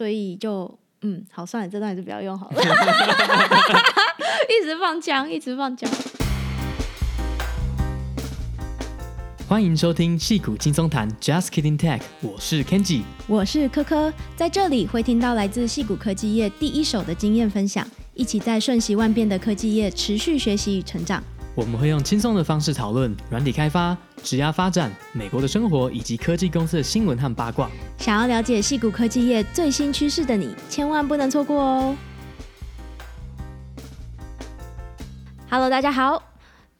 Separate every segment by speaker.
Speaker 1: 所以就嗯，好，算了，这段还是不要用好了。一直放枪，一直放枪。
Speaker 2: 欢迎收听戏骨轻松谈，Just Kidding Tech，我是 Kenji，
Speaker 1: 我是科科，在这里会听到来自戏骨科技业第一手的经验分享，一起在瞬息万变的科技业持续学习与成长。
Speaker 2: 我们会用轻松的方式讨论软体开发、职涯发展、美国的生活以及科技公司的新闻和八卦。
Speaker 1: 想要了解矽谷科技业最新趋势的你，千万不能错过哦！Hello，大家好。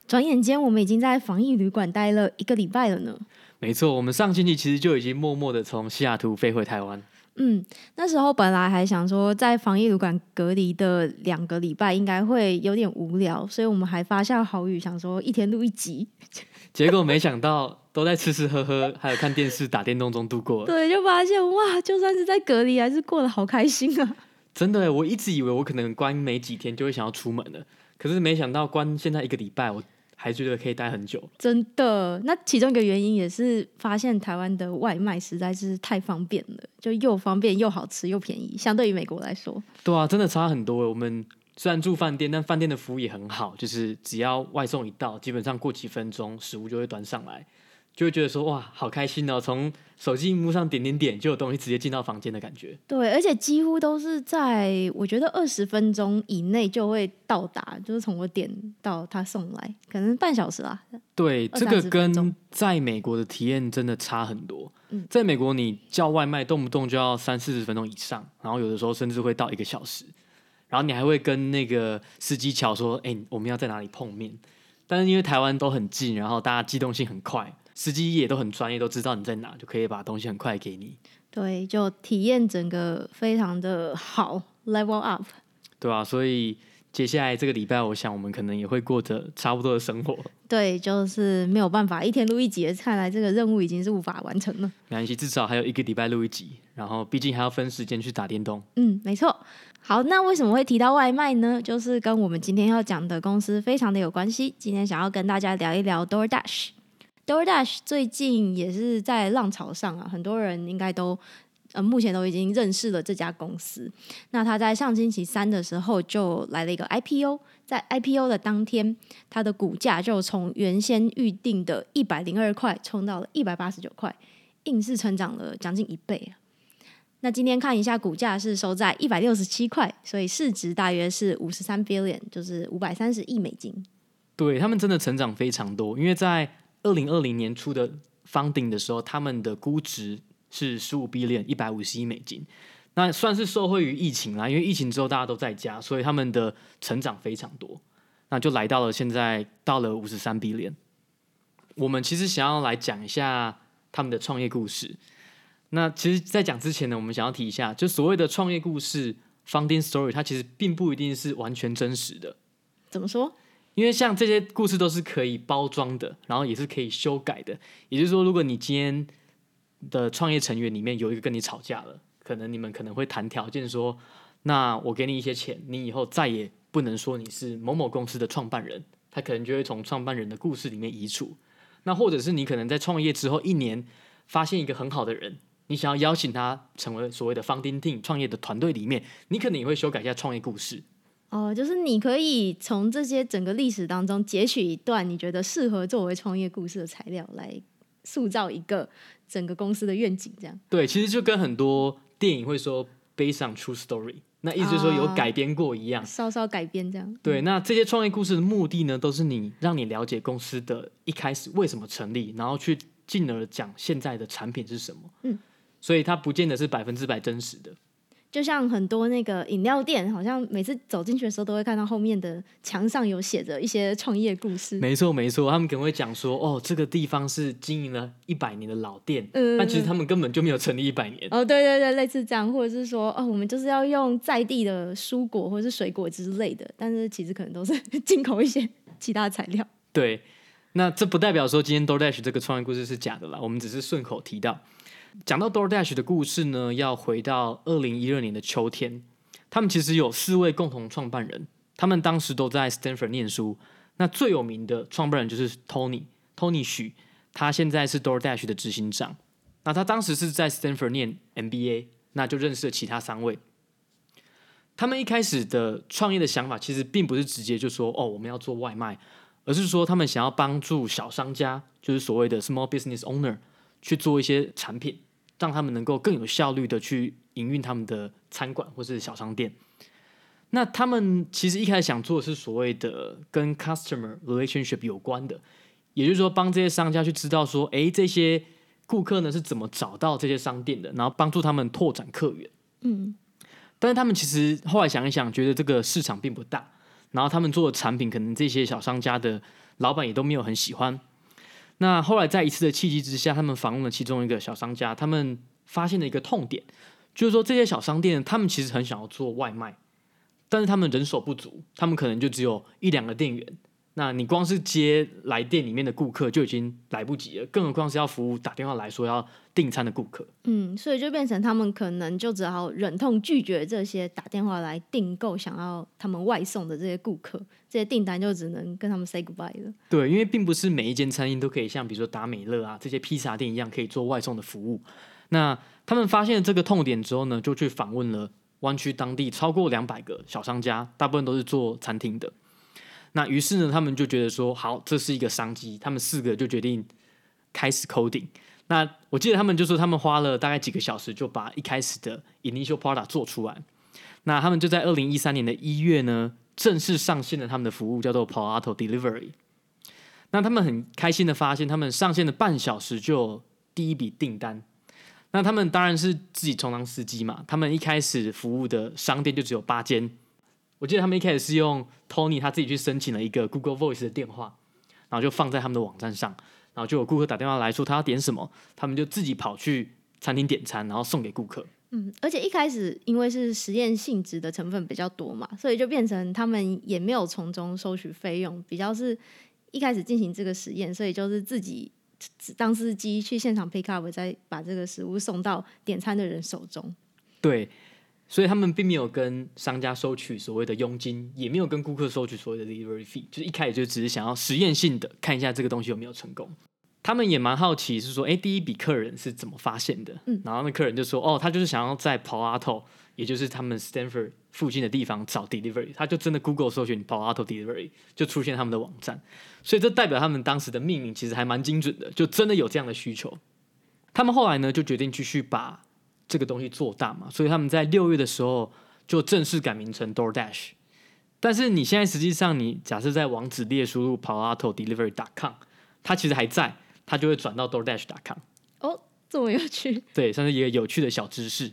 Speaker 1: 转眼间，我们已经在防疫旅馆待了一个礼拜了呢。
Speaker 2: 没错，我们上星期其实就已经默默的从西雅图飞回台湾。
Speaker 1: 嗯，那时候本来还想说，在防疫旅馆隔离的两个礼拜应该会有点无聊，所以我们还发下豪语，想说一天录一集。
Speaker 2: 结果没想到都在吃吃喝喝，还有看电视、打电动中度过。
Speaker 1: 对，就发现哇，就算是在隔离，还是过得好开心啊！
Speaker 2: 真的，我一直以为我可能关没几天就会想要出门了，可是没想到关现在一个礼拜，我。还觉得可以待很久，
Speaker 1: 真的。那其中一个原因也是发现台湾的外卖实在是太方便了，就又方便又好吃又便宜，相对于美国来说。
Speaker 2: 对啊，真的差很多。我们虽然住饭店，但饭店的服务也很好，就是只要外送一到，基本上过几分钟食物就会端上来。就会觉得说哇，好开心哦！从手机荧幕上点点点，就有东西直接进到房间的感觉。
Speaker 1: 对，而且几乎都是在我觉得二十分钟以内就会到达，就是从我点到他送来，可能半小时啦。
Speaker 2: 对，这个跟在美国的体验真的差很多。嗯，在美国你叫外卖动不动就要三四十分钟以上，然后有的时候甚至会到一个小时，然后你还会跟那个司机巧说：“哎，我们要在哪里碰面？”但是因为台湾都很近，然后大家机动性很快。司机也都很专业，都知道你在哪，就可以把东西很快给你。
Speaker 1: 对，就体验整个非常的好，level up。
Speaker 2: 对啊，所以接下来这个礼拜，我想我们可能也会过着差不多的生活。
Speaker 1: 对，就是没有办法一天录一集，看来这个任务已经是无法完成了。
Speaker 2: 没关系，至少还有一个礼拜录一集，然后毕竟还要分时间去打电动。
Speaker 1: 嗯，没错。好，那为什么会提到外卖呢？就是跟我们今天要讲的公司非常的有关系。今天想要跟大家聊一聊 DoorDash。DoorDash 最近也是在浪潮上啊，很多人应该都呃目前都已经认识了这家公司。那他在上星期三的时候就来了一个 IPO，在 IPO 的当天，它的股价就从原先预定的一百零二块冲到了一百八十九块，硬是成长了将近一倍啊。那今天看一下股价是收在一百六十七块，所以市值大约是五十三 billion，就是五百三十亿美金。
Speaker 2: 对，他们真的成长非常多，因为在二零二零年初的 funding 的时候，他们的估值是十五 billion 一百五十亿美金，那算是受惠于疫情啦。因为疫情之后大家都在家，所以他们的成长非常多，那就来到了现在到了五十三 B 点。我们其实想要来讲一下他们的创业故事。那其实，在讲之前呢，我们想要提一下，就所谓的创业故事 founding story，它其实并不一定是完全真实的。
Speaker 1: 怎么说？
Speaker 2: 因为像这些故事都是可以包装的，然后也是可以修改的。也就是说，如果你今天的创业成员里面有一个跟你吵架了，可能你们可能会谈条件说，那我给你一些钱，你以后再也不能说你是某某公司的创办人，他可能就会从创办人的故事里面移除。那或者是你可能在创业之后一年发现一个很好的人，你想要邀请他成为所谓的方丁丁创业的团队里面，你可能也会修改一下创业故事。
Speaker 1: 哦，就是你可以从这些整个历史当中截取一段你觉得适合作为创业故事的材料，来塑造一个整个公司的愿景，这样。
Speaker 2: 对，其实就跟很多电影会说 based on true story，那意思就是说有改编过一样，
Speaker 1: 哦、稍稍改编这样。
Speaker 2: 对，那这些创业故事的目的呢，都是你让你了解公司的一开始为什么成立，然后去进而讲现在的产品是什么。嗯，所以它不见得是百分之百真实的。
Speaker 1: 就像很多那个饮料店，好像每次走进去的时候，都会看到后面的墙上有写着一些创业故事。
Speaker 2: 没错，没错，他们可能会讲说，哦，这个地方是经营了一百年的老店，嗯，但其实他们根本就没有成立一百年。
Speaker 1: 哦，对对对，类似这样，或者是说，哦，我们就是要用在地的蔬果或者是水果之类的，但是其实可能都是 进口一些其他材料。
Speaker 2: 对，那这不代表说今天 DoorDash 这个创业故事是假的啦，我们只是顺口提到。讲到 DoorDash 的故事呢，要回到二零一二年的秋天。他们其实有四位共同创办人，他们当时都在 Stanford 念书。那最有名的创办人就是 Tony，Tony 许，他现在是 DoorDash 的执行长。那他当时是在 Stanford 念 MBA，那就认识了其他三位。他们一开始的创业的想法其实并不是直接就说哦，我们要做外卖，而是说他们想要帮助小商家，就是所谓的 small business owner 去做一些产品，让他们能够更有效率的去营运他们的餐馆或是小商店。那他们其实一开始想做的是所谓的跟 customer relationship 有关的，也就是说帮这些商家去知道说，哎，这些顾客呢是怎么找到这些商店的，然后帮助他们拓展客源。嗯。但是他们其实后来想一想，觉得这个市场并不大，然后他们做的产品可能这些小商家的老板也都没有很喜欢。那后来在一次的契机之下，他们访问了其中一个小商家，他们发现了一个痛点，就是说这些小商店他们其实很想要做外卖，但是他们人手不足，他们可能就只有一两个店员。那你光是接来店里面的顾客就已经来不及了，更何况是要服务打电话来说要订餐的顾客。
Speaker 1: 嗯，所以就变成他们可能就只好忍痛拒绝这些打电话来订购想要他们外送的这些顾客，这些订单就只能跟他们 say goodbye 了。
Speaker 2: 对，因为并不是每一间餐厅都可以像比如说达美乐啊这些披萨店一样可以做外送的服务。那他们发现了这个痛点之后呢，就去访问了湾区当地超过两百个小商家，大部分都是做餐厅的。那于是呢，他们就觉得说，好，这是一个商机。他们四个就决定开始 coding。那我记得他们就说，他们花了大概几个小时就把一开始的 initial product 做出来。那他们就在二零一三年的一月呢，正式上线了他们的服务，叫做 Palo Alto Delivery。那他们很开心的发现，他们上线的半小时就有第一笔订单。那他们当然是自己充当司机嘛。他们一开始服务的商店就只有八间。我记得他们一开始是用 Tony 他自己去申请了一个 Google Voice 的电话，然后就放在他们的网站上，然后就有顾客打电话来说他要点什么，他们就自己跑去餐厅点餐，然后送给顾客。
Speaker 1: 嗯，而且一开始因为是实验性质的成分比较多嘛，所以就变成他们也没有从中收取费用，比较是一开始进行这个实验，所以就是自己当司机去现场 pick up，再把这个食物送到点餐的人手中。
Speaker 2: 对。所以他们并没有跟商家收取所谓的佣金，也没有跟顾客收取所谓的 delivery fee，就是一开始就只是想要实验性的看一下这个东西有没有成功。他们也蛮好奇，是说，哎，第一笔客人是怎么发现的？嗯，然后那客人就说，哦，他就是想要在 Palo Alto，也就是他们 Stanford 附近的地方找 delivery，他就真的 Google 搜寻 Palo Alto delivery，就出现他们的网站。所以这代表他们当时的命名其实还蛮精准的，就真的有这样的需求。他们后来呢，就决定继续把。这个东西做大嘛，所以他们在六月的时候就正式改名成 DoorDash。但是你现在实际上，你假设在网址列输入 Palo Alto Delivery dot com，它其实还在，它就会转到 DoorDash dot com。
Speaker 1: 哦，这么有趣。
Speaker 2: 对，算是一个有趣的小知识。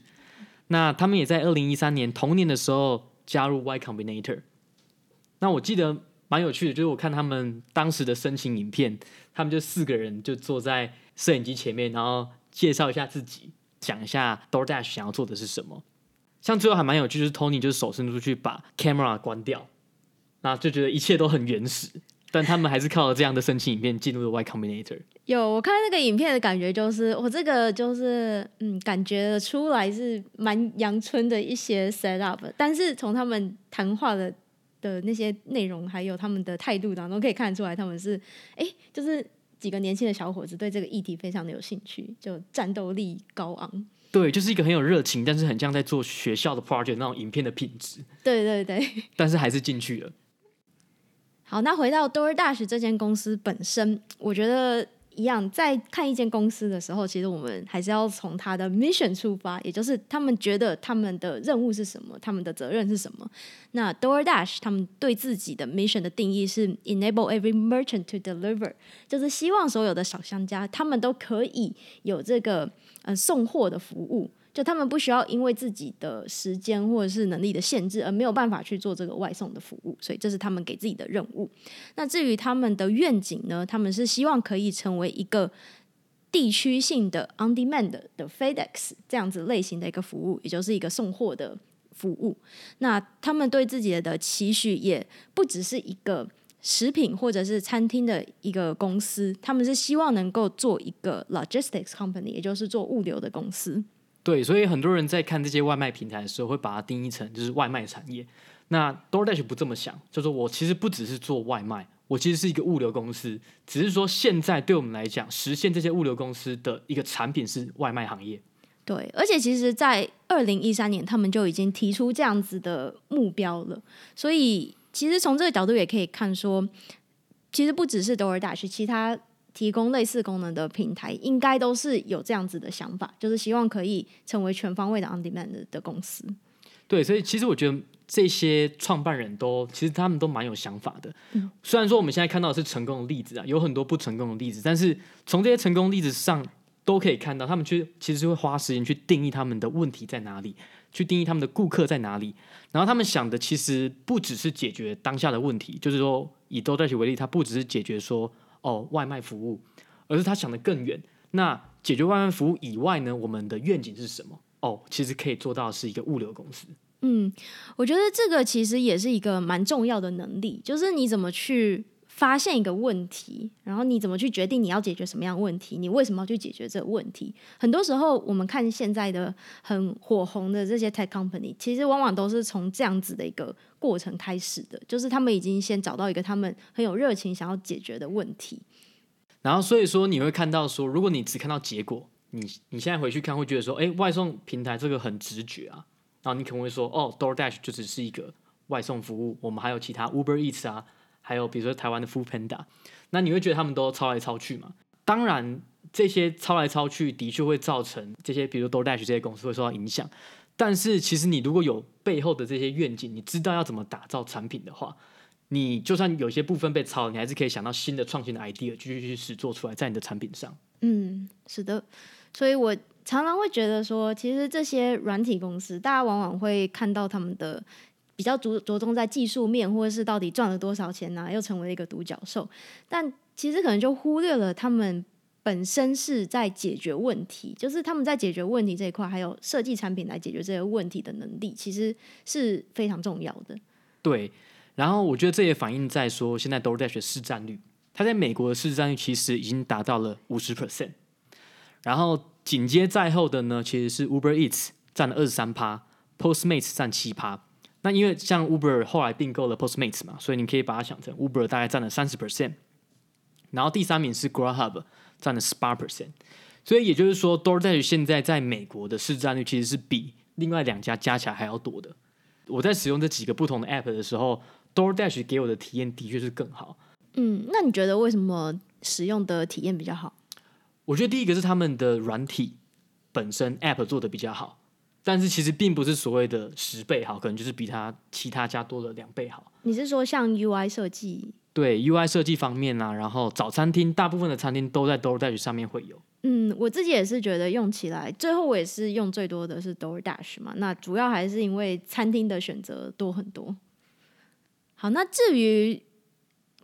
Speaker 2: 那他们也在二零一三年同年的时候加入 Y Combinator。那我记得蛮有趣的，就是我看他们当时的申请影片，他们就四个人就坐在摄影机前面，然后介绍一下自己。讲一下 DoorDash 想要做的是什么，像最后还蛮有趣，就是 Tony 就是手伸出去把 camera 关掉，那就觉得一切都很原始，但他们还是靠了这样的申请影片进入了 Y Combinator。
Speaker 1: 有我看那个影片的感觉，就是我这个就是嗯，感觉出来是蛮阳春的一些 set up，但是从他们谈话的的那些内容，还有他们的态度当中，可以看出来他们是哎、就是。几个年轻的小伙子对这个议题非常的有兴趣，就战斗力高昂。
Speaker 2: 对，就是一个很有热情，但是很像在做学校的 project 那种影片的品质。
Speaker 1: 对对对。
Speaker 2: 但是还是进去了。
Speaker 1: 好，那回到 DoorDash 这间公司本身，我觉得。一样，在看一间公司的时候，其实我们还是要从他的 mission 出发，也就是他们觉得他们的任务是什么，他们的责任是什么。那 DoorDash 他们对自己的 mission 的定义是 enable every merchant to deliver，就是希望所有的小商家他们都可以有这个嗯送货的服务。就他们不需要因为自己的时间或者是能力的限制而没有办法去做这个外送的服务，所以这是他们给自己的任务。那至于他们的愿景呢？他们是希望可以成为一个地区性的 on demand 的 FedEx 这样子类型的一个服务，也就是一个送货的服务。那他们对自己的期许也不只是一个食品或者是餐厅的一个公司，他们是希望能够做一个 logistics company，也就是做物流的公司。
Speaker 2: 对，所以很多人在看这些外卖平台的时候，会把它定义成就是外卖产业。那 DoorDash 不这么想，就说我其实不只是做外卖，我其实是一个物流公司。只是说现在对我们来讲，实现这些物流公司的一个产品是外卖行业。
Speaker 1: 对，而且其实，在二零一三年，他们就已经提出这样子的目标了。所以，其实从这个角度也可以看说，其实不只是 DoorDash，其他提供类似功能的平台，应该都是有这样子的想法，就是希望可以成为全方位的 On Demand 的公司。
Speaker 2: 对，所以其实我觉得这些创办人都其实他们都蛮有想法的。嗯，虽然说我们现在看到的是成功的例子啊，有很多不成功的例子，但是从这些成功例子上。都可以看到，他们去其实会花时间去定义他们的问题在哪里，去定义他们的顾客在哪里。然后他们想的其实不只是解决当下的问题，就是说以 DoorDash 为例，他不只是解决说哦外卖服务，而是他想的更远。那解决外卖服务以外呢，我们的愿景是什么？哦，其实可以做到是一个物流公司。
Speaker 1: 嗯，我觉得这个其实也是一个蛮重要的能力，就是你怎么去。发现一个问题，然后你怎么去决定你要解决什么样的问题？你为什么要去解决这个问题？很多时候，我们看现在的很火红的这些 tech company，其实往往都是从这样子的一个过程开始的，就是他们已经先找到一个他们很有热情想要解决的问题。
Speaker 2: 然后，所以说你会看到说，如果你只看到结果，你你现在回去看会觉得说，哎，外送平台这个很直觉啊。然后你可能会说，哦，DoorDash 就只是一个外送服务，我们还有其他 Uber Eats 啊。还有比如说台湾的 Foodpanda，那你会觉得他们都抄来抄去吗？当然，这些抄来抄去的确会造成这些，比如 DoorDash 这些公司会受到影响。但是其实你如果有背后的这些愿景，你知道要怎么打造产品的话，你就算有些部分被抄，你还是可以想到新的创新的 idea，继续去实做出来在你的产品上。
Speaker 1: 嗯，是的。所以我常常会觉得说，其实这些软体公司，大家往往会看到他们的。比较着着重在技术面，或者是到底赚了多少钱呢、啊？又成为了一个独角兽，但其实可能就忽略了他们本身是在解决问题，就是他们在解决问题这一块，还有设计产品来解决这些问题的能力，其实是非常重要的。
Speaker 2: 对，然后我觉得这也反映在说，现在 DoorDash 的市占率，它在美国的市占率其实已经达到了五十 percent，然后紧接在后的呢，其实是 Uber Eats 占了二十三趴，Postmates 占七趴。那因为像 Uber 后来并购了 Postmates 嘛，所以你可以把它想成 Uber 大概占了三十 percent，然后第三名是 Grubhub 占了十八 percent，所以也就是说 DoorDash 现在在美国的市占率其实是比另外两家加起来还要多的。我在使用这几个不同的 App 的时候，DoorDash 给我的体验的确是更好。
Speaker 1: 嗯，那你觉得为什么使用的体验比较好？
Speaker 2: 我觉得第一个是他们的软体本身 App 做的比较好。但是其实并不是所谓的十倍好，可能就是比它其他家多了两倍好。
Speaker 1: 你是说像 UI 设计？
Speaker 2: 对 UI 设计方面啊，然后早餐厅大部分的餐厅都在 DoorDash 上面会有。
Speaker 1: 嗯，我自己也是觉得用起来，最后我也是用最多的是 DoorDash 嘛。那主要还是因为餐厅的选择多很多。好，那至于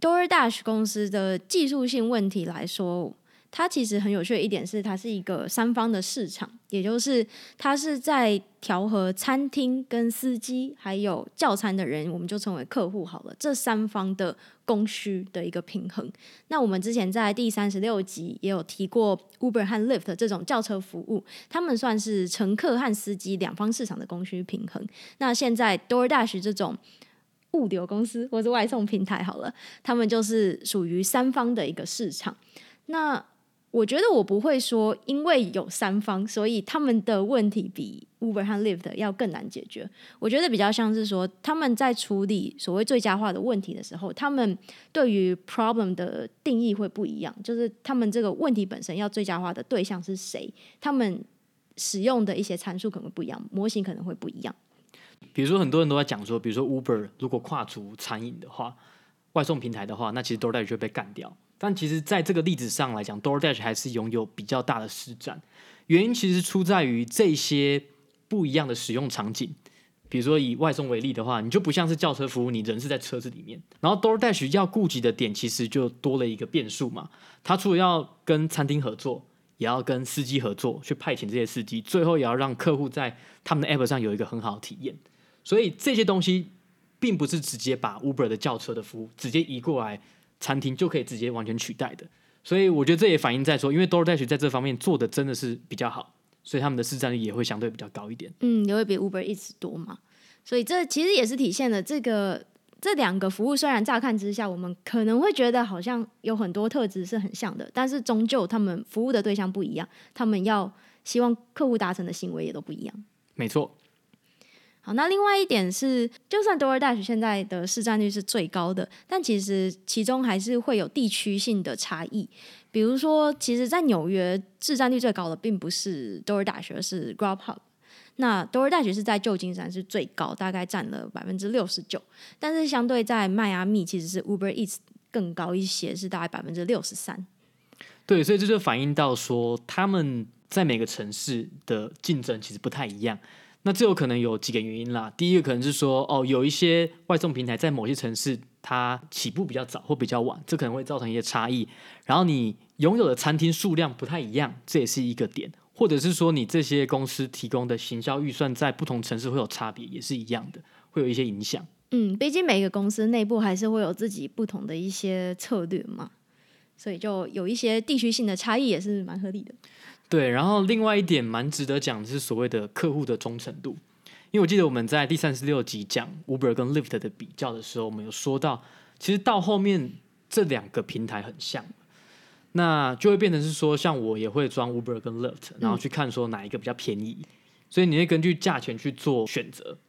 Speaker 1: DoorDash 公司的技术性问题来说。它其实很有趣的一点是，它是一个三方的市场，也就是它是在调和餐厅跟司机，还有叫餐的人，我们就称为客户好了，这三方的供需的一个平衡。那我们之前在第三十六集也有提过，Uber 和 Lyft 这种轿车服务，他们算是乘客和司机两方市场的供需平衡。那现在 DoorDash 这种物流公司或是外送平台好了，他们就是属于三方的一个市场。那我觉得我不会说，因为有三方，所以他们的问题比 Uber 和 Lyft 要更难解决。我觉得比较像是说，他们在处理所谓最佳化的问题的时候，他们对于 problem 的定义会不一样。就是他们这个问题本身要最佳化的对象是谁，他们使用的一些参数可能不一样，模型可能会不一样。
Speaker 2: 比如说，很多人都在讲说，比如说 Uber 如果跨足餐饮的话，外送平台的话，那其实 DoorDash 就被干掉。但其实，在这个例子上来讲，DoorDash 还是拥有比较大的施展。原因其实出在于这些不一样的使用场景。比如说以外送为例的话，你就不像是轿车服务，你人是在车子里面。然后 DoorDash 要顾及的点，其实就多了一个变数嘛。它除了要跟餐厅合作，也要跟司机合作，去派遣这些司机，最后也要让客户在他们的 App 上有一个很好的体验。所以这些东西，并不是直接把 Uber 的轿车的服务直接移过来。餐厅就可以直接完全取代的，所以我觉得这也反映在说，因为 DoorDash 在这方面做的真的是比较好，所以他们的市占率也会相对比较高一点。
Speaker 1: 嗯，也会比 Uber Eats 多嘛，所以这其实也是体现了这个这两个服务虽然乍看之下，我们可能会觉得好像有很多特质是很像的，但是终究他们服务的对象不一样，他们要希望客户达成的行为也都不一样。
Speaker 2: 没错。
Speaker 1: 好，那另外一点是，就算 DoorDash 现在的市占率是最高的，但其实其中还是会有地区性的差异。比如说，其实，在纽约市占率最高的并不是 DoorDash，而是 Grubhub。那 DoorDash 是在旧金山是最高，大概占了百分之六十九。但是相对在迈阿密，其实是 Uber Eats 更高一些，是大概百分之六十三。
Speaker 2: 对，所以这就反映到说，他们在每个城市的竞争其实不太一样。那这有可能有几个原因啦。第一个可能是说，哦，有一些外送平台在某些城市它起步比较早或比较晚，这可能会造成一些差异。然后你拥有的餐厅数量不太一样，这也是一个点。或者是说你这些公司提供的行销预算在不同城市会有差别，也是一样的，会有一些影响。
Speaker 1: 嗯，毕竟每个公司内部还是会有自己不同的一些策略嘛，所以就有一些地区性的差异也是蛮合理的。
Speaker 2: 对，然后另外一点蛮值得讲的是所谓的客户的忠诚度，因为我记得我们在第三十六集讲 Uber 跟 Lyft 的比较的时候，我们有说到，其实到后面这两个平台很像，那就会变成是说，像我也会装 Uber 跟 Lyft，然后去看说哪一个比较便宜，嗯、所以你会根据价钱去做选择。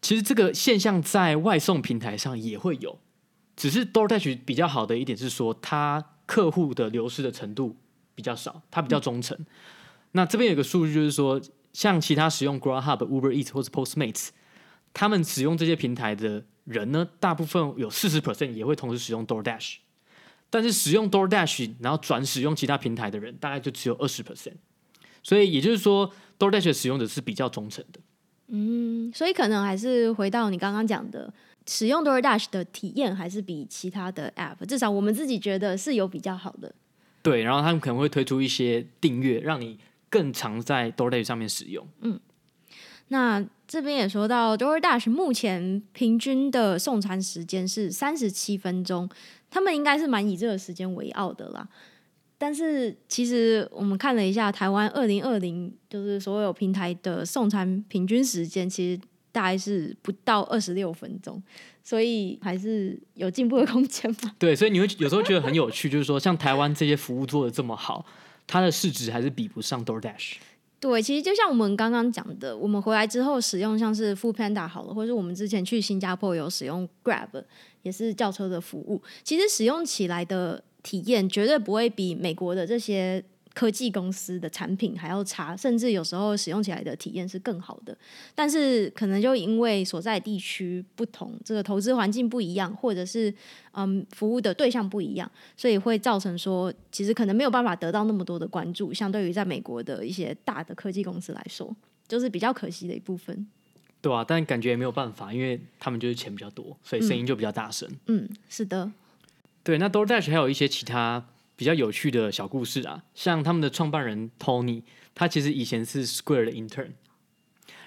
Speaker 2: 其实这个现象在外送平台上也会有，只是 DoorDash 比较好的一点是说，它客户的流失的程度。比较少，它比较忠诚。嗯、那这边有个数据，就是说，像其他使用 Grubhub、Uber Eats 或者 Postmates，他们使用这些平台的人呢，大部分有四十 percent 也会同时使用 DoorDash，但是使用 DoorDash 然后转使用其他平台的人，大概就只有二十 percent。所以也就是说，DoorDash 的使用者是比较忠诚的。
Speaker 1: 嗯，所以可能还是回到你刚刚讲的，使用 DoorDash 的体验还是比其他的 App，至少我们自己觉得是有比较好的。
Speaker 2: 对，然后他们可能会推出一些订阅，让你更常在 DoorDash 上面使用。
Speaker 1: 嗯，那这边也说到 DoorDash 目前平均的送餐时间是三十七分钟，他们应该是蛮以这个时间为傲的啦。但是其实我们看了一下台湾二零二零，就是所有平台的送餐平均时间，其实大概是不到二十六分钟。所以还是有进步的空间嘛？
Speaker 2: 对，所以你会有时候觉得很有趣，就是说，像台湾这些服务做的这么好，它的市值还是比不上 DoorDash。
Speaker 1: 对，其实就像我们刚刚讲的，我们回来之后使用像是 Foodpanda 好了，或者是我们之前去新加坡有使用 Grab，也是叫车的服务，其实使用起来的体验绝对不会比美国的这些。科技公司的产品还要差，甚至有时候使用起来的体验是更好的。但是可能就因为所在地区不同，这个投资环境不一样，或者是嗯服务的对象不一样，所以会造成说，其实可能没有办法得到那么多的关注。相对于在美国的一些大的科技公司来说，就是比较可惜的一部分。
Speaker 2: 对啊，但感觉也没有办法，因为他们就是钱比较多，所以声音就比较大声。
Speaker 1: 嗯，嗯，是的。
Speaker 2: 对，那 DoorDash 还有一些其他。比较有趣的小故事啊，像他们的创办人 Tony，他其实以前是 Square 的 intern，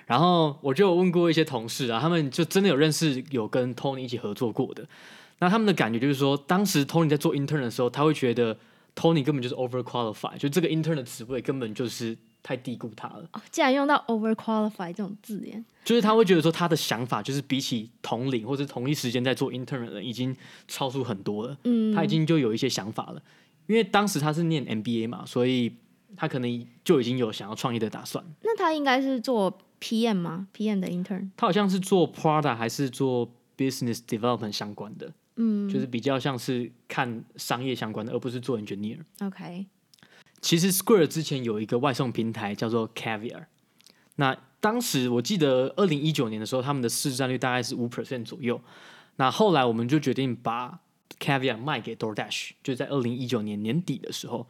Speaker 2: 然后我就有问过一些同事啊，他们就真的有认识有跟 Tony 一起合作过的，那他们的感觉就是说，当时 Tony 在做 intern 的时候，他会觉得 Tony 根本就是 overqualified，就这个 intern 的职位根本就是太低估他了。
Speaker 1: 哦，竟然用到 overqualified 这种字眼，
Speaker 2: 就是他会觉得说他的想法就是比起同龄或者同一时间在做 intern 的人已经超出很多了，嗯，他已经就有一些想法了。因为当时他是念 MBA 嘛，所以他可能就已经有想要创业的打算。
Speaker 1: 那他应该是做 PM 吗？PM 的 intern？
Speaker 2: 他好像是做 Product 还是做 Business Development 相关的？嗯，就是比较像是看商业相关的，而不是做 Engineer。
Speaker 1: OK。
Speaker 2: 其实 Square 之前有一个外送平台叫做 Caviar，那当时我记得二零一九年的时候，他们的市占率大概是五 percent 左右。那后来我们就决定把 Caviar 卖给 DoorDash，就在二零一九年年底的时候，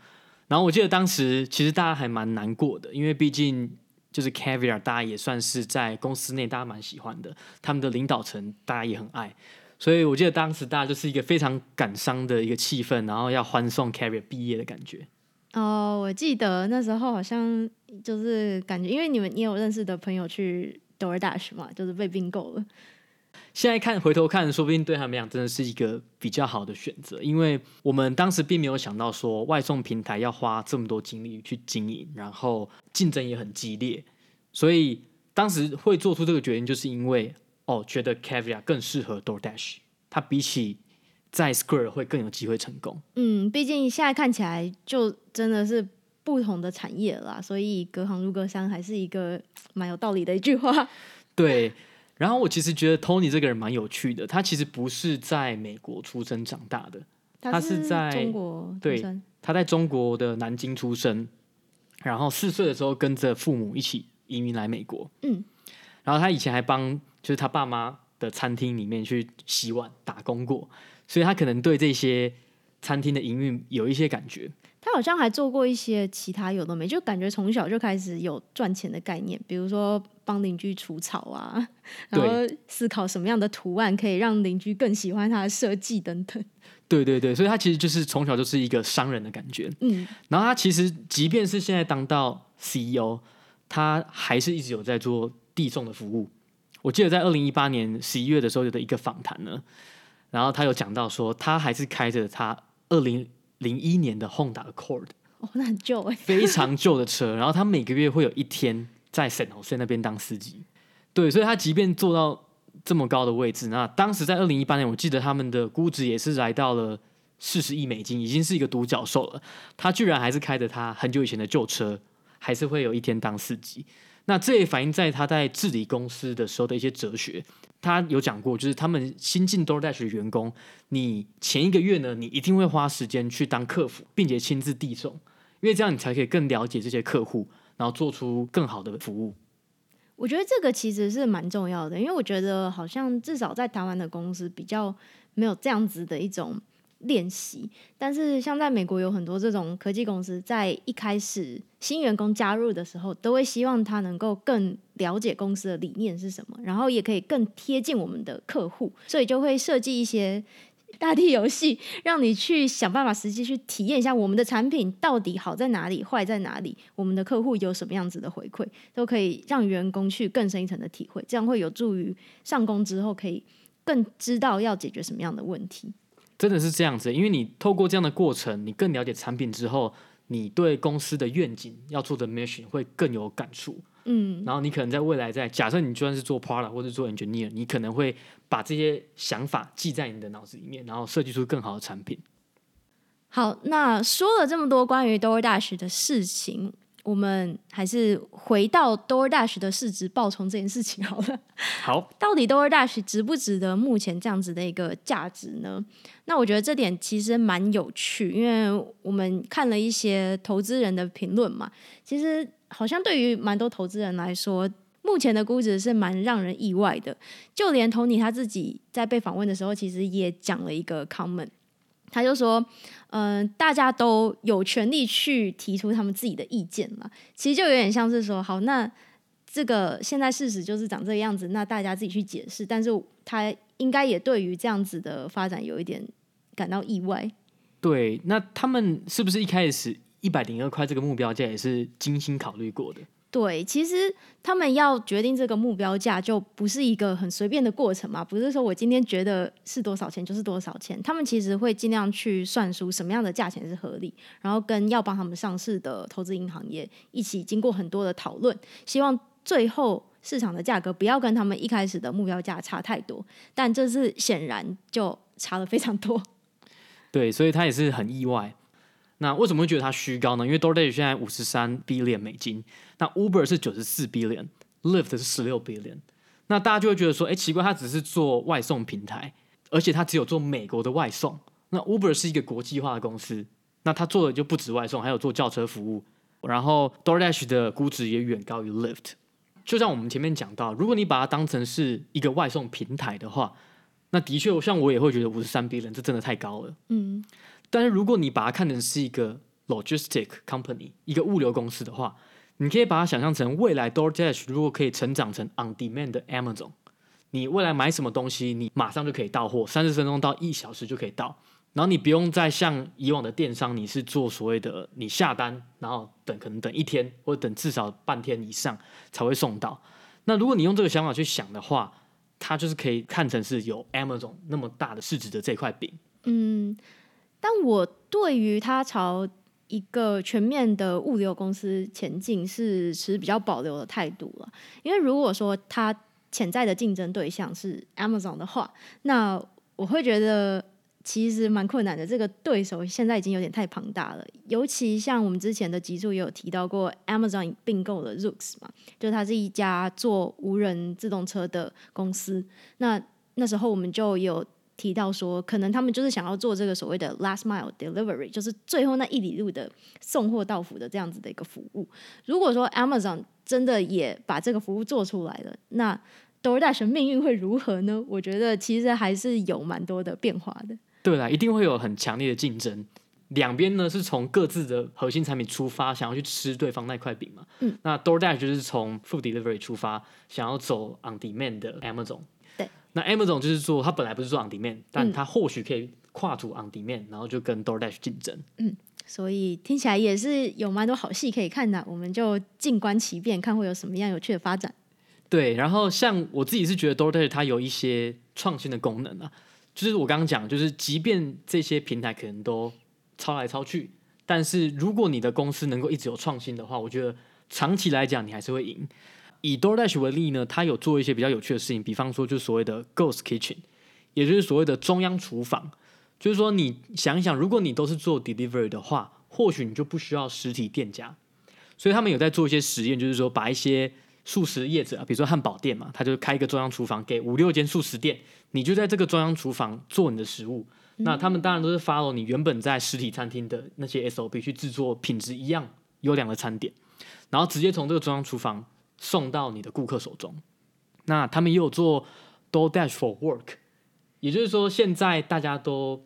Speaker 2: 然后我记得当时其实大家还蛮难过的，因为毕竟就是 Caviar 大家也算是在公司内大家蛮喜欢的，他们的领导层大家也很爱，所以我记得当时大家就是一个非常感伤的一个气氛，然后要欢送 Caviar 毕业的感觉。
Speaker 1: 哦，我记得那时候好像就是感觉，因为你们你有认识的朋友去 DoorDash 嘛，就是被并购了。
Speaker 2: 现在看回头看，说不定对他们俩真的是一个比较好的选择，因为我们当时并没有想到说外送平台要花这么多精力去经营，然后竞争也很激烈，所以当时会做出这个决定，就是因为哦，觉得 Caviar 更适合 DoorDash，它比起在 Square 会更有机会成功。
Speaker 1: 嗯，毕竟现在看起来就真的是不同的产业啦，所以隔行如隔山，还是一个蛮有道理的一句话。
Speaker 2: 对，然后我其实觉得 Tony 这个人蛮有趣的，他其实不是在美国出生长大的，他是在
Speaker 1: 中国，
Speaker 2: 对，他在中国的南京出生，然后四岁的时候跟着父母一起移民来美国，
Speaker 1: 嗯，
Speaker 2: 然后他以前还帮就是他爸妈的餐厅里面去洗碗打工过，所以他可能对这些餐厅的营运有一些感觉。
Speaker 1: 他好像还做过一些其他有的没，就感觉从小就开始有赚钱的概念，比如说帮邻居除草啊，然后思考什么样的图案可以让邻居更喜欢他的设计等等。
Speaker 2: 对对对，所以他其实就是从小就是一个商人的感觉。
Speaker 1: 嗯，
Speaker 2: 然后他其实即便是现在当到 CEO，他还是一直有在做递送的服务。我记得在二零一八年十一月的时候有的一个访谈呢，然后他有讲到说，他还是开着他二零。零一年的 Honda Accord，
Speaker 1: 哦，那很旧哎，
Speaker 2: 非常旧的车。然后他每个月会有一天在圣荷西那边当司机，对，所以他即便做到这么高的位置，那当时在二零一八年，我记得他们的估值也是来到了四十亿美金，已经是一个独角兽了。他居然还是开着他很久以前的旧车，还是会有一天当司机。那这也反映在他在治理公司的时候的一些哲学。他有讲过，就是他们新进 DoorDash 的员工，你前一个月呢，你一定会花时间去当客服，并且亲自递送，因为这样你才可以更了解这些客户，然后做出更好的服务。
Speaker 1: 我觉得这个其实是蛮重要的，因为我觉得好像至少在台湾的公司比较没有这样子的一种。练习，但是像在美国有很多这种科技公司，在一开始新员工加入的时候，都会希望他能够更了解公司的理念是什么，然后也可以更贴近我们的客户，所以就会设计一些大地游戏，让你去想办法实际去体验一下我们的产品到底好在哪里，坏在哪里，我们的客户有什么样子的回馈，都可以让员工去更深一层的体会，这样会有助于上工之后可以更知道要解决什么样的问题。
Speaker 2: 真的是这样子，因为你透过这样的过程，你更了解产品之后，你对公司的愿景要做的 mission 会更有感触。
Speaker 1: 嗯，
Speaker 2: 然后你可能在未来在假设你就算是做 product 或者做 engineer，你可能会把这些想法记在你的脑子里面，然后设计出更好的产品。
Speaker 1: 好，那说了这么多关于 DoorDash 的事情。我们还是回到 DoorDash 的市值爆冲这件事情好了。
Speaker 2: 好，
Speaker 1: 到底 DoorDash 值不值得目前这样子的一个价值呢？那我觉得这点其实蛮有趣，因为我们看了一些投资人的评论嘛，其实好像对于蛮多投资人来说，目前的估值是蛮让人意外的。就连 Tony 他自己在被访问的时候，其实也讲了一个 comment。他就说：“嗯、大家都有权利去提出他们自己的意见嘛。其实就有点像是说，好，那这个现在事实就是长这个样子，那大家自己去解释。但是他应该也对于这样子的发展有一点感到意外。
Speaker 2: 对，那他们是不是一开始一百零二块这个目标价也是精心考虑过的？”
Speaker 1: 对，其实他们要决定这个目标价，就不是一个很随便的过程嘛。不是说我今天觉得是多少钱就是多少钱，他们其实会尽量去算出什么样的价钱是合理，然后跟要帮他们上市的投资银行业一起经过很多的讨论，希望最后市场的价格不要跟他们一开始的目标价差太多。但这次显然就差了非常多。
Speaker 2: 对，所以他也是很意外。那为什么会觉得它虚高呢？因为 DoorDash 现在五十三 B 点美金，那 Uber 是九十四 billion，Lyft 是十六 billion。那大家就会觉得说，哎，奇怪，它只是做外送平台，而且它只有做美国的外送。那 Uber 是一个国际化的公司，那它做的就不止外送，还有做轿车服务。然后 DoorDash 的估值也远高于 Lyft。就像我们前面讲到，如果你把它当成是一个外送平台的话，那的确，像我也会觉得五十三 billion 这真的太高了。
Speaker 1: 嗯。
Speaker 2: 但是如果你把它看成是一个 logistic company，一个物流公司的话，你可以把它想象成未来 DoorDash 如果可以成长成 on demand 的 Amazon，你未来买什么东西，你马上就可以到货，三十分钟到一小时就可以到，然后你不用再像以往的电商，你是做所谓的你下单，然后等可能等一天或者等至少半天以上才会送到。那如果你用这个想法去想的话，它就是可以看成是有 Amazon 那么大的市值的这块饼。
Speaker 1: 嗯。但我对于它朝一个全面的物流公司前进是持比较保留的态度了，因为如果说它潜在的竞争对象是 Amazon 的话，那我会觉得其实蛮困难的。这个对手现在已经有点太庞大了，尤其像我们之前的集数也有提到过，Amazon 并购了 Zoox 嘛，就它是一家做无人自动车的公司。那那时候我们就有提到说，可能他们就是想要做这个所谓的 last mile delivery，就是最后那一里路的送货到府的这样子的一个服务。如果说 Amazon 真的也把这个服务做出来了，那 DoorDash 的命运会如何呢？我觉得其实还是有蛮多的变化的。
Speaker 2: 对啦，一定会有很强烈的竞争。两边呢是从各自的核心产品出发，想要去吃对方那块饼嘛。嗯。那 DoorDash 就是从 Food Delivery 出发，想要走 On Demand 的 Amazon。
Speaker 1: 对。
Speaker 2: 那 Amazon 就是做，它本来不是做 On Demand，但它或许可以跨足 On Demand，然后就跟 DoorDash 竞争。
Speaker 1: 嗯。所以听起来也是有蛮多好戏可以看的，我们就静观其变，看会有什么样有趣的发展。
Speaker 2: 对，然后像我自己是觉得 DoorDash 它有一些创新的功能啊，就是我刚刚讲，就是即便这些平台可能都抄来抄去，但是如果你的公司能够一直有创新的话，我觉得长期来讲你还是会赢。以 DoorDash 为例呢，它有做一些比较有趣的事情，比方说就是所谓的 Ghost Kitchen，也就是所谓的中央厨房，就是说你想一想，如果你都是做 Delivery 的话，或许你就不需要实体店家，所以他们有在做一些实验，就是说把一些素食业者啊，比如说汉堡店嘛，他就开一个中央厨房，给五六间素食店，你就在这个中央厨房做你的食物。那他们当然都是 follow 你原本在实体餐厅的那些 SOP 去制作品质一样优良的餐点，然后直接从这个中央厨房送到你的顾客手中。那他们也有做 DoorDash for Work，也就是说现在大家都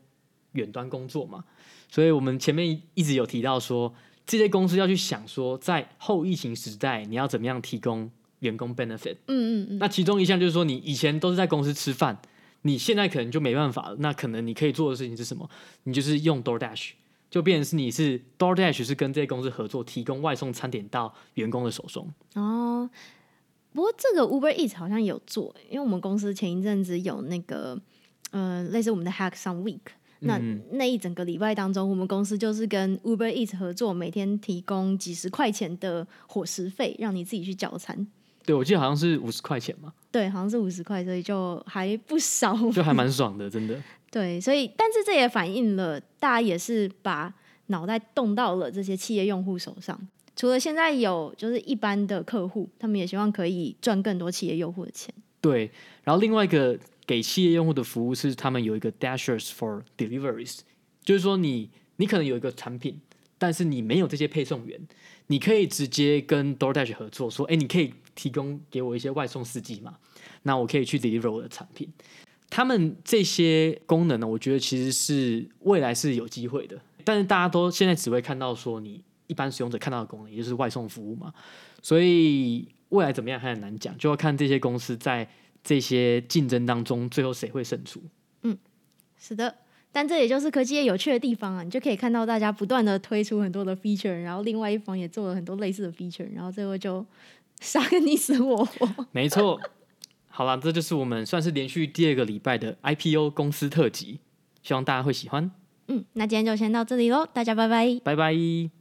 Speaker 2: 远端工作嘛，所以我们前面一直有提到说。这些公司要去想说，在后疫情时代，你要怎么样提供员工 benefit？嗯嗯嗯。那其中一项就是说，你以前都是在公司吃饭，你现在可能就没办法了。那可能你可以做的事情是什么？你就是用 DoorDash，就变成是你是 DoorDash 是跟这些公司合作，提供外送餐点到员工的手中。
Speaker 1: 哦，不过这个 Uber Eats 好像有做，因为我们公司前一阵子有那个，呃，类似我们的 Hackathon Week。那那一整个礼拜当中，我们公司就是跟 Uber Eats 合作，每天提供几十块钱的伙食费，让你自己去叫餐。
Speaker 2: 对，我记得好像是五十块钱嘛。
Speaker 1: 对，好像是五十块，所以就还不少，
Speaker 2: 就还蛮爽的，真的。
Speaker 1: 对，所以但是这也反映了大家也是把脑袋动到了这些企业用户手上。除了现在有就是一般的客户，他们也希望可以赚更多企业用户的钱。
Speaker 2: 对，然后另外一个。给企业用户的服务是，他们有一个 Dashers for Deliveries，就是说你你可能有一个产品，但是你没有这些配送员，你可以直接跟 DoorDash 合作，说，哎，你可以提供给我一些外送司机嘛？那我可以去 deliver 我的产品。他们这些功能呢，我觉得其实是未来是有机会的，但是大家都现在只会看到说你一般使用者看到的功能，也就是外送服务嘛，所以未来怎么样还很难讲，就要看这些公司在。这些竞争当中，最后谁会胜出？
Speaker 1: 嗯，是的，但这也就是科技业有趣的地方啊！你就可以看到大家不断的推出很多的 feature，然后另外一方也做了很多类似的 feature，然后最后就杀个你死我活。
Speaker 2: 没错，好了，这就是我们算是连续第二个礼拜的 IPO 公司特辑，希望大家会喜欢。
Speaker 1: 嗯，那今天就先到这里喽，大家拜拜，
Speaker 2: 拜拜。